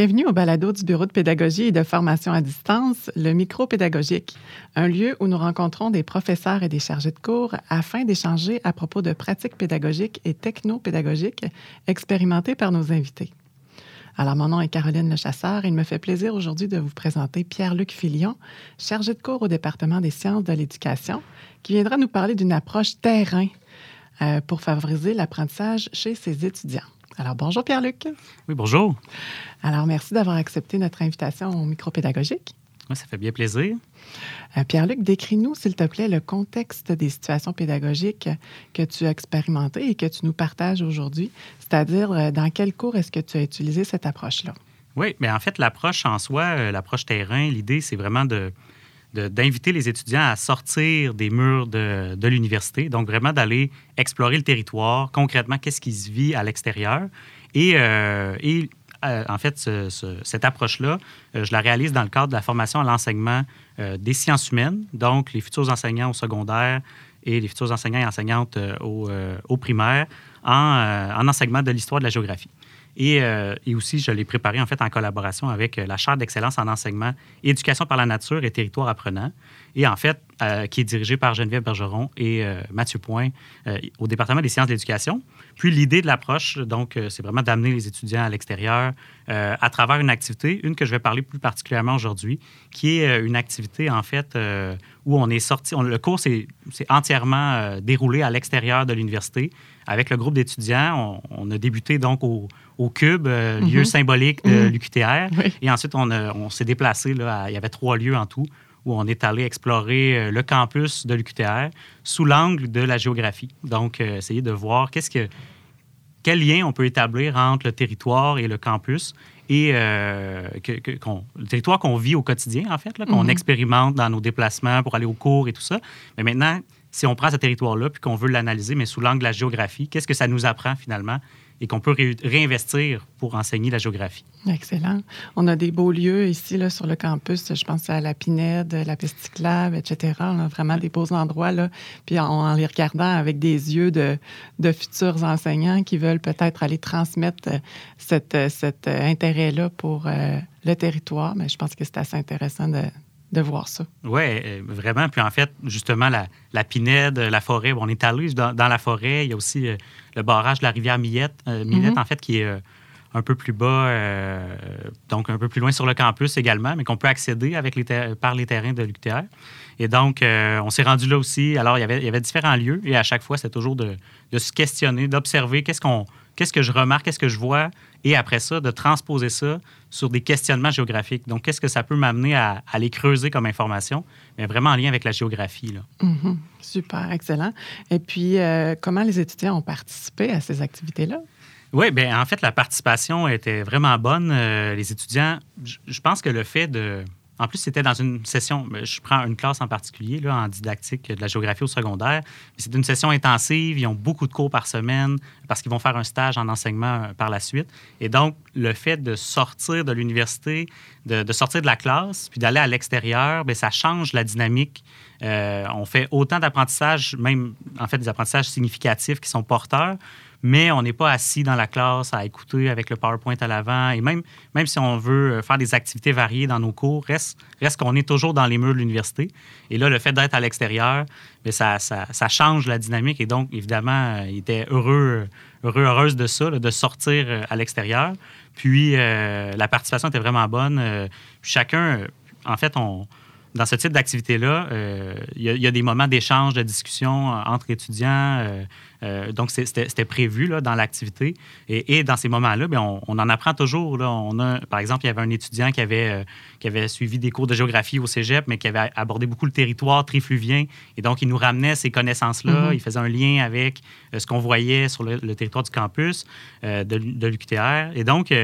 Bienvenue au balado du Bureau de pédagogie et de formation à distance, le micro pédagogique, un lieu où nous rencontrons des professeurs et des chargés de cours afin d'échanger à propos de pratiques pédagogiques et techno-pédagogiques expérimentées par nos invités. Alors, mon nom est Caroline Lechasseur et il me fait plaisir aujourd'hui de vous présenter Pierre-Luc Filion, chargé de cours au département des sciences de l'éducation, qui viendra nous parler d'une approche terrain euh, pour favoriser l'apprentissage chez ses étudiants. Alors, bonjour Pierre-Luc. Oui, bonjour. Alors, merci d'avoir accepté notre invitation au micro pédagogique. Oui, ça fait bien plaisir. Euh, Pierre-Luc, décris-nous, s'il te plaît, le contexte des situations pédagogiques que tu as expérimentées et que tu nous partages aujourd'hui, c'est-à-dire euh, dans quel cours est-ce que tu as utilisé cette approche-là? Oui, mais en fait, l'approche en soi, euh, l'approche terrain, l'idée, c'est vraiment de, d'inviter les étudiants à sortir des murs de, de l'université, donc vraiment d'aller explorer le territoire, concrètement, qu'est-ce qui se vit à l'extérieur. Et, et euh, en fait, cette approche-là, euh, je la réalise dans le cadre de la formation à l'enseignement euh, des sciences humaines, donc les futurs enseignants au secondaire et les futurs enseignants et enseignantes au, primaire en, en, enseignement de l'histoire de la géographie. Et, et, aussi, je l'ai préparé en fait en collaboration avec la Chaire d'excellence en enseignement, éducation par la nature et territoire apprenant et en fait, euh, qui est dirigé par Geneviève Bergeron et euh, Mathieu Point euh, au département des sciences de l'éducation. Puis l'idée de l'approche, donc, c'est vraiment d'amener les étudiants à l'extérieur à travers une activité, une que je vais parler plus particulièrement aujourd'hui, qui est une activité, en fait, où on est sorti, le cours s'est entièrement déroulé à l'extérieur de l'université avec le groupe d'étudiants. On, a débuté donc au, Cube, lieu mm-hmm. symbolique de mm-hmm. l'UQTR. Et ensuite, on, on s'est déplacé, là, il y avait trois lieux en tout, où on est allé explorer euh, le campus de l'UQTR sous l'angle de la géographie. Donc, euh, essayer de voir qu'est-ce que, quel lien on peut établir entre le territoire et le campus et euh, que, le territoire qu'on vit au quotidien, en fait, qu'on mm-hmm. expérimente dans nos déplacements pour aller au cours et tout ça. Mais maintenant, si on prend ce territoire-là puis qu'on veut l'analyser, mais sous l'angle de la géographie, qu'est-ce que ça nous apprend finalement et qu'on peut réinvestir pour enseigner la géographie? Excellent. On a des beaux lieux ici là, sur le campus. Je pense à la Pinède, la Pesticlave, etc. On a vraiment des beaux endroits. Là. Puis en, les regardant avec des yeux de, de futurs enseignants qui veulent peut-être aller transmettre cette, cet intérêt-là pour euh, le territoire. Mais je pense que c'est assez intéressant de, de voir ça. Oui, euh, vraiment. Puis en fait, justement, la, la Pinède, la forêt, on est allé dans, dans, la forêt. Il y a aussi euh, le barrage de la rivière Millette, euh, Millette mhm. en fait, qui est un peu plus bas, donc un peu plus loin sur le campus également, mais qu'on peut accéder avec les par les terrains de l'UQTR. Et donc, on s'est rendu là aussi. Alors, il y, avait, il y avait différents lieux et à chaque fois, c'était toujours de, de, se questionner, d'observer qu'est-ce qu'on qu'est-ce que je remarque, qu'est-ce que je vois, et après ça, de transposer ça sur des questionnements géographiques. Donc, qu'est-ce que ça peut m'amener à, à, les creuser comme information, mais vraiment en lien avec la géographie. Là. Mm-hmm. Super, excellent. Et puis, euh, comment les étudiants ont participé à ces activités-là? Oui, bien, en fait, la participation était vraiment bonne. Euh, les étudiants, je pense que le fait de, en plus, c'était dans une session, ben, je prends une classe en particulier, là, en didactique de la géographie au secondaire. C'est une session intensive, ils ont beaucoup de cours par semaine parce qu'ils vont faire un stage en enseignement euh, par la suite. Et donc, le fait de sortir de l'université, de, sortir de la classe, puis d'aller à l'extérieur, bien, ça change la dynamique. Euh, on fait autant d'apprentissage, même en fait des apprentissages significatifs qui sont porteurs, mais on n'est pas assis dans la classe à écouter avec le PowerPoint à l'avant. Et même, même si on veut euh, faire des activités variées dans nos cours, reste, reste qu'on est toujours dans les murs de l'université. Et là, le fait d'être à l'extérieur, ben, ça, ça, ça, change la dynamique. Et donc, évidemment, euh, il était heureux, heureux, heureuse de ça, de sortir euh, à l'extérieur. Puis, la participation était vraiment bonne. chacun, en fait, on, dans ce type d'activité-là, il y, a des moments d'échange, de discussion entre étudiants. Donc, c'était prévu là, dans l'activité. Et, dans ces moments-là, ben, on, on, en apprend toujours. Là. On a, par exemple, il y avait un étudiant qui avait, euh, qui avait suivi des cours de géographie au cégep, mais qui avait abordé beaucoup le territoire trifluvien. Et donc, il nous ramenait ces connaissances-là. Mm-hmm. Il faisait un lien avec euh, ce qu'on voyait sur le, territoire du campus de, de l'UQTR. Et donc,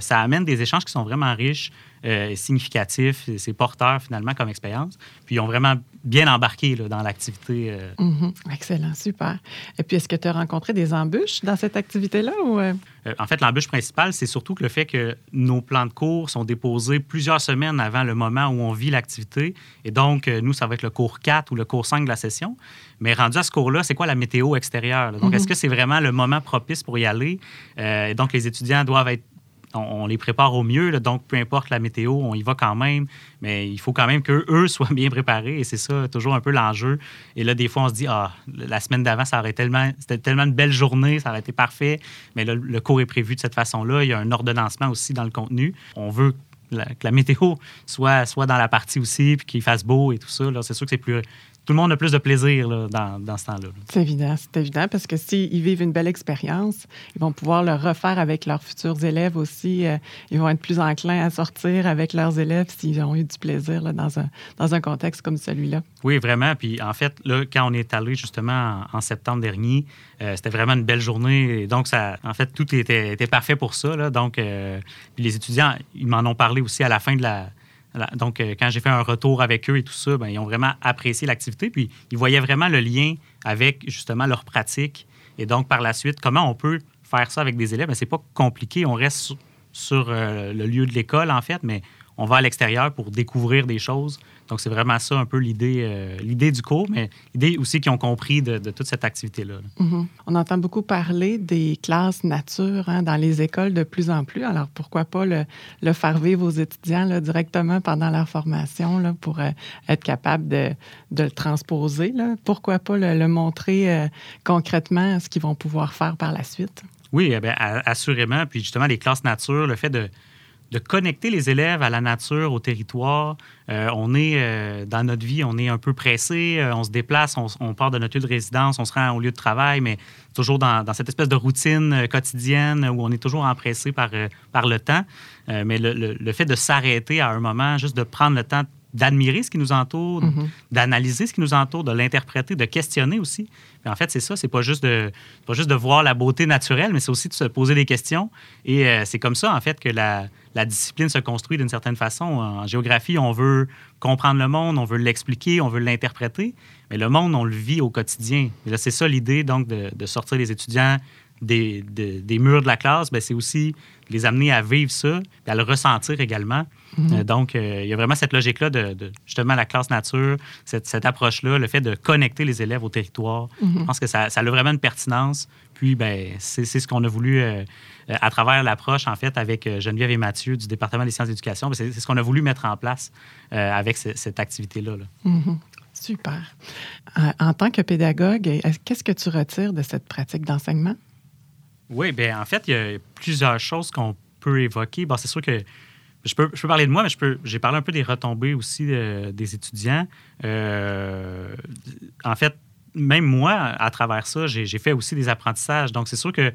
ça amène des échanges qui sont vraiment riches. Euh, significatif, c'est porteur finalement comme expérience. Puis ils ont vraiment bien embarqué là, dans l'activité. Euh. Mm-hmm. Excellent, super. Et puis est-ce que tu as rencontré des embûches dans cette activité-là ou euh? en fait, l'embûche principale, c'est surtout que le fait que nos plans de cours sont déposés plusieurs semaines avant le moment où on vit l'activité. Et donc, nous, ça va être le cours 4 ou le cours 5 de la session. Mais rendu à ce cours-là, c'est quoi la météo extérieure? Donc, est-ce mm-hmm. que c'est vraiment le moment propice pour y aller? et donc, les étudiants doivent être on, les prépare au mieux. donc, peu importe la météo, on y va quand même. Mais il faut quand même qu'eux soient bien préparés. Et c'est ça, toujours un peu l'enjeu. Et là, des fois, on se dit, ah, la semaine d'avant, ça aurait tellement, c'était tellement une belle journée, ça aurait été parfait. Mais là, le cours est prévu de cette façon-là. Il y a un ordonnancement aussi dans le contenu. On veut que la, météo soit, soit dans la partie aussi, puis qu'il fasse beau et tout ça. C'est sûr que c'est plus, tout le monde a plus de plaisir dans, dans, ce temps-là. C'est évident, c'est évident, parce que s'ils vivent une belle expérience, ils vont pouvoir le refaire avec leurs futurs élèves aussi. Euh, ils vont être plus enclins à sortir avec leurs élèves s'ils ont eu du plaisir là, dans, un, dans un contexte comme celui-là. Oui, vraiment. Puis en fait, là, quand on est allé justement en, septembre dernier, euh, c'était vraiment une belle journée. Et donc, ça, en fait, tout était, était parfait pour ça. Là. Donc, euh, les étudiants, ils m'en ont parlé aussi à la fin de la donc, euh, quand j'ai fait un retour avec eux et tout ça, ben, ils ont vraiment apprécié l'activité. Puis, ils voyaient vraiment le lien avec justement leur pratique. Et donc, par la suite, comment on peut faire ça avec des élèves? Ben, c'est pas compliqué. On reste sur, euh, le lieu de l'école, en fait, mais on va à l'extérieur pour découvrir des choses. Donc, c'est vraiment ça un peu l'idée, euh, l'idée du cours, mais l'idée aussi qu'ils ont compris de, toute cette activité-là. Mm-hmm. On entend beaucoup parler des classes nature hein, dans les écoles de plus en plus. Alors, pourquoi pas le, le faire vivre aux étudiants là, directement pendant leur formation là, pour euh, être capable de, de, le transposer? Là? Pourquoi pas le, montrer euh, concrètement ce qu'ils vont pouvoir faire par la suite? Oui, eh bien, assurément. Puis justement, les classes nature, le fait de de connecter les élèves à la nature, au territoire. Euh, on est euh, dans notre vie, on est un peu pressé, euh, on se déplace, on, part de notre lieu de résidence, on se rend au lieu de travail, mais toujours dans, cette espèce de routine quotidienne où on est toujours empressé par, par le temps. mais le, le, fait de s'arrêter à un moment, juste de prendre le temps d'admirer ce qui nous entoure, mm-hmm. d'analyser ce qui nous entoure, de l'interpréter, de questionner aussi. en fait, c'est ça, c'est pas juste de pas juste de voir la beauté naturelle, mais c'est aussi de se poser des questions. Et euh, c'est comme ça, en fait, que la, la discipline se construit d'une certaine façon. En géographie, on veut comprendre le monde, on veut l'expliquer, on veut l'interpréter, mais le monde, on le vit au quotidien. Et là, c'est ça l'idée, donc, de, de, sortir les étudiants des, des murs de la classe, ben, c'est aussi les amener à vivre ça, et à le ressentir également. Mhm. Euh, donc, euh, il y a vraiment cette logique-là de, justement la classe nature, cette, approche-là, le fait de connecter les élèves au territoire. Mhm. Je pense que ça, ça, a vraiment une pertinence. Puis, ben, c'est ce qu'on a voulu, euh, à travers l'approche, en fait, avec Geneviève et Mathieu du département des sciences d'éducation, ben, c'est ce qu'on a voulu mettre en place avec cette activité-là. Mhm. Super. En tant que pédagogue, qu'est-ce que tu retires de cette pratique d'enseignement? Oui, bien, en fait, il y a plusieurs choses qu'on peut évoquer. C'est sûr que je peux, je peux, parler de moi, mais j'ai parlé un peu des retombées aussi euh, des étudiants. Euh, en fait, même moi, à travers ça, j'ai, fait aussi des apprentissages. Donc, c'est sûr que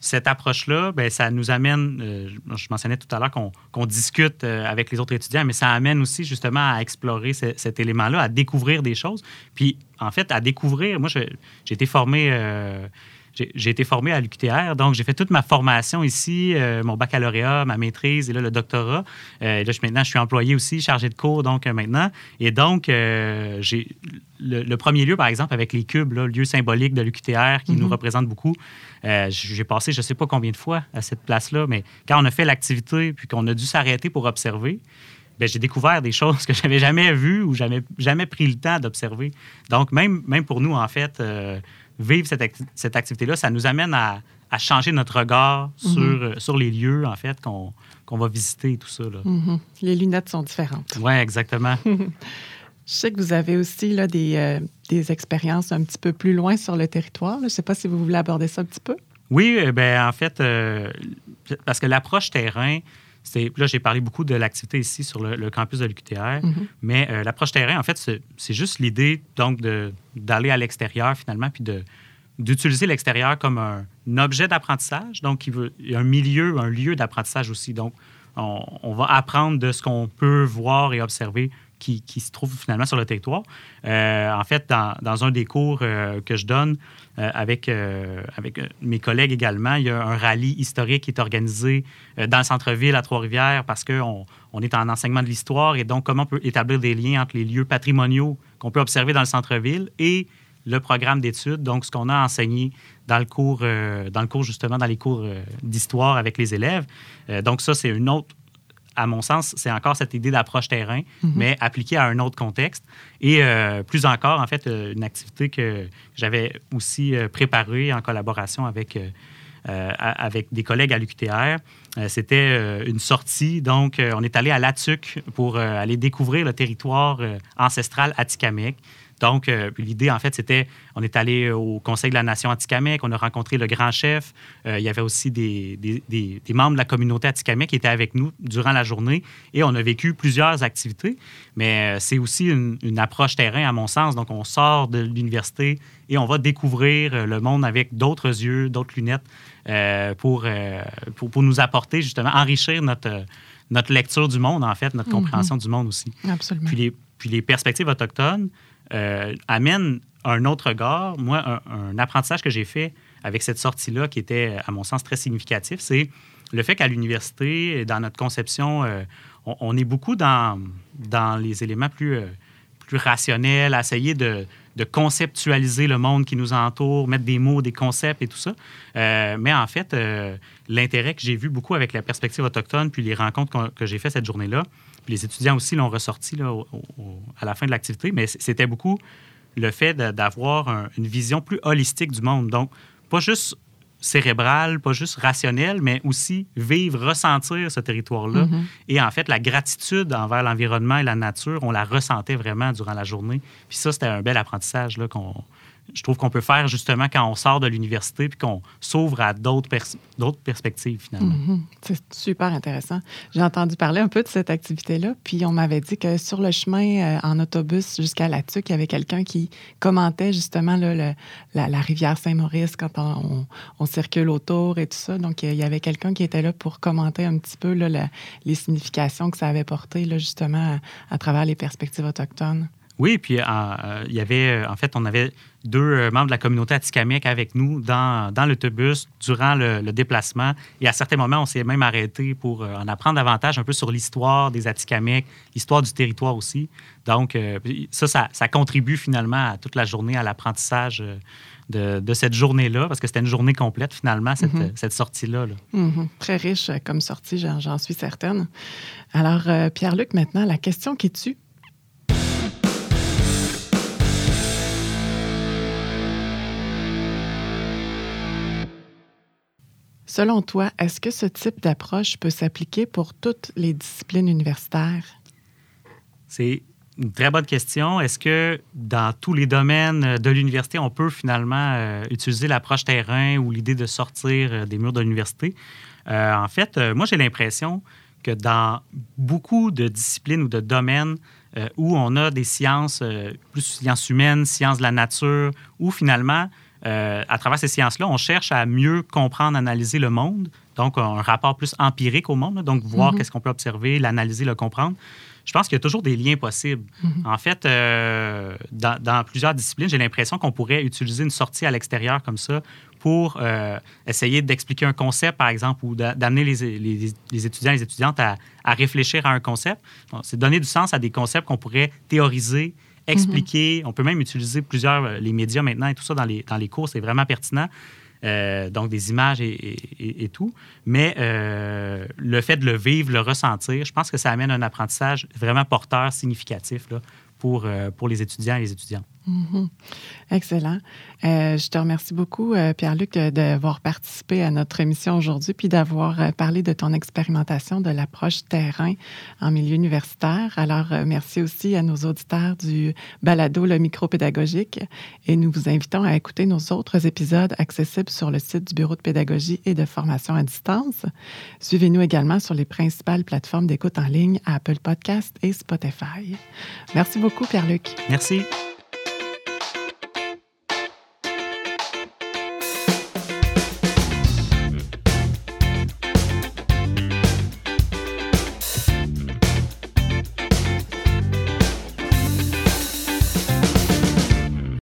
cette approche-là, ben, ça nous amène, euh, je mentionnais tout à l'heure qu'on, discute avec les autres étudiants, mais ça amène aussi justement à explorer cet élément-là, à découvrir des choses. Puis, en fait, à découvrir, moi, j'ai été formé j'ai été formé à l'UQTR, donc j'ai fait toute ma formation ici, euh, mon baccalauréat, ma maîtrise et là le doctorat. Euh, là, je, maintenant, je suis employé aussi, chargé de cours, donc euh, maintenant. Et donc, j'ai le, premier lieu, par exemple, avec les cubes, le lieu symbolique de l'UQTR qui nous mhm. représente beaucoup. j'ai passé je ne sais pas combien de fois à cette place-là, mais quand on a fait l'activité puis qu'on a dû s'arrêter pour observer, ben, j'ai découvert des choses que je n'avais jamais vues ou jamais, jamais pris le temps d'observer. Donc, même, même pour nous, en fait, vivre cette, cette activité-là, ça nous amène à, à, changer notre regard mhm. sur, euh, sur les lieux, en fait, qu'on va visiter et tout ça. Là. Mhm. Les lunettes sont différentes. Oui, exactement. Je sais que vous avez aussi là, des, euh, des, expériences un petit peu plus loin sur le territoire. Je ne sais pas si vous voulez aborder ça un petit peu. Oui, euh, ben en fait, parce que l'approche terrain, là, j'ai parlé beaucoup de l'activité ici sur le, campus de l'UQTR, mhm. mais euh, l'approche terrain, en fait, c'est juste l'idée donc d'aller à l'extérieur finalement, puis d'utiliser l'extérieur comme un, objet d'apprentissage. Donc, il, veut, y a un milieu, un lieu d'apprentissage aussi. Donc, on, va apprendre de ce qu'on peut voir et observer qui, se trouve finalement sur le territoire. Euh, en fait, dans, un des cours euh, que je donne avec, avec mes collègues également, il y a un rallye historique qui est organisé dans le centre-ville à Trois-Rivières parce qu'on on est en enseignement de l'histoire et donc comment on peut établir des liens entre les lieux patrimoniaux qu'on peut observer dans le centre-ville et le programme d'études, donc ce qu'on a enseigné dans le cours, dans le cours justement, dans les cours d'histoire avec les élèves. donc ça, c'est une autre à mon sens, c'est encore cette idée d'approche terrain, mhm. mais appliquée à un autre contexte. Et euh, plus encore, en fait, euh, une activité que j'avais aussi euh, préparée en collaboration avec, avec des collègues à l'UQTR. C'était une sortie, donc on est allé à Latuc pour aller découvrir le territoire ancestral atikamekw. Donc, euh, l'idée, en fait, c'était, on est allé au Conseil de la Nation Atikamekw, on a rencontré le grand chef. Euh, il y avait aussi des, membres de la communauté Atikamekw qui étaient avec nous durant la journée et on a vécu plusieurs activités. Mais euh, c'est aussi une, approche terrain, à mon sens. Donc, on sort de l'université et on va découvrir le monde avec d'autres yeux, d'autres lunettes pour, pour, nous apporter, justement, enrichir notre notre lecture du monde, en fait, notre mhm. compréhension du monde aussi. Absolument. Puis les, puis les perspectives autochtones, euh, amène un autre regard. Moi, un, apprentissage que j'ai fait avec cette sortie-là, qui était, à mon sens, très significatif, c'est le fait qu'à l'université, dans notre conception, euh, on, est beaucoup dans, dans les éléments plus, euh, plus rationnels, à essayer de, de, conceptualiser le monde qui nous entoure, mettre des mots, des concepts et tout ça. mais en fait, l'intérêt que j'ai vu beaucoup avec la perspective autochtone, puis les rencontres que j'ai faites cette journée-là, les étudiants aussi l'ont ressorti là, à la fin de l'activité, mais c'était beaucoup le fait d'avoir une vision plus holistique du monde. Donc, pas juste cérébral, pas juste rationnel, mais aussi vivre, ressentir ce territoire-là. Mm-hmm. Et en fait, la gratitude envers l'environnement et la nature, on la ressentait vraiment durant la journée. Puis ça, c'était un bel apprentissage qu'on je trouve qu'on peut faire justement quand on sort de l'université puis qu'on s'ouvre à d'autres, perspectives finalement. Mm-hmm. C'est super intéressant. J'ai entendu parler un peu de cette activité-là, puis on m'avait dit que sur le chemin euh, en autobus jusqu'à la TUC, il y avait quelqu'un qui commentait justement la, rivière Saint-Maurice quand on, circule autour et tout ça. Donc il y avait quelqu'un qui était là pour commenter un petit peu les significations que ça avait portées justement à travers les perspectives autochtones. Oui, puis euh, euh, il y avait, euh, en fait, on avait deux membres de la communauté atikamekw avec nous dans, dans l'autobus durant le, déplacement. Et à certains moments, on s'est même arrêté pour en apprendre davantage un peu sur l'histoire des Atikamekw, l'histoire du territoire aussi. Donc, ça, ça, contribue finalement à toute la journée, à l'apprentissage de, de, cette journée-là, parce que c'était une journée complète finalement, cette, mm-hmm. cette sortie-là. Mm-hmm. Très riche comme sortie, j'en suis certaine. Alors, Pierre-Luc, maintenant, la question qui tue, Selon toi, est-ce que ce type d'approche peut s'appliquer pour toutes les disciplines universitaires? C'est une très bonne question. Est-ce que dans tous les domaines de l'université, on peut finalement euh, utiliser l'approche terrain ou l'idée de sortir euh, des murs de l'université? Euh, en fait, moi, j'ai l'impression que dans beaucoup de disciplines ou de domaines où on a des sciences, plus sciences humaines, sciences de la nature, où finalement, euh, à travers ces sciences-là, on cherche à mieux comprendre, analyser le monde, donc un rapport plus empirique au monde, donc voir mhm. qu'est-ce qu'on peut observer, l'analyser, le comprendre. Je pense qu'il y a toujours des liens possibles. Mhm. En fait, euh, dans, plusieurs disciplines, j'ai l'impression qu'on pourrait utiliser une sortie à l'extérieur comme ça pour euh, essayer d'expliquer un concept, par exemple, ou d'amener les, les, étudiants et les étudiantes à, à réfléchir à un concept. C'est donner du sens à des concepts qu'on pourrait théoriser, expliquer. On peut même utiliser plusieurs, euh, les médias maintenant et tout ça dans les, dans les cours, c'est vraiment pertinent. Euh, donc des images et, tout. Mais euh, le fait de le vivre, le ressentir, je pense que ça amène un apprentissage vraiment porteur, significatif là, pour, pour les étudiants et les étudiantes. Mhm. Excellent. Euh, je te remercie beaucoup, euh, Pierre-Luc, d'avoir participé à notre émission aujourd'hui, puis d'avoir euh, parlé de ton expérimentation de l'approche terrain en milieu universitaire. Alors, merci aussi à nos auditeurs du balado Le micro-pédagogique et nous vous invitons à écouter nos autres épisodes accessibles sur le site du Bureau de pédagogie et de formation à distance. Suivez-nous également sur les principales plateformes d'écoute en ligne Apple Podcast et Spotify. Merci beaucoup, Pierre-Luc. Merci.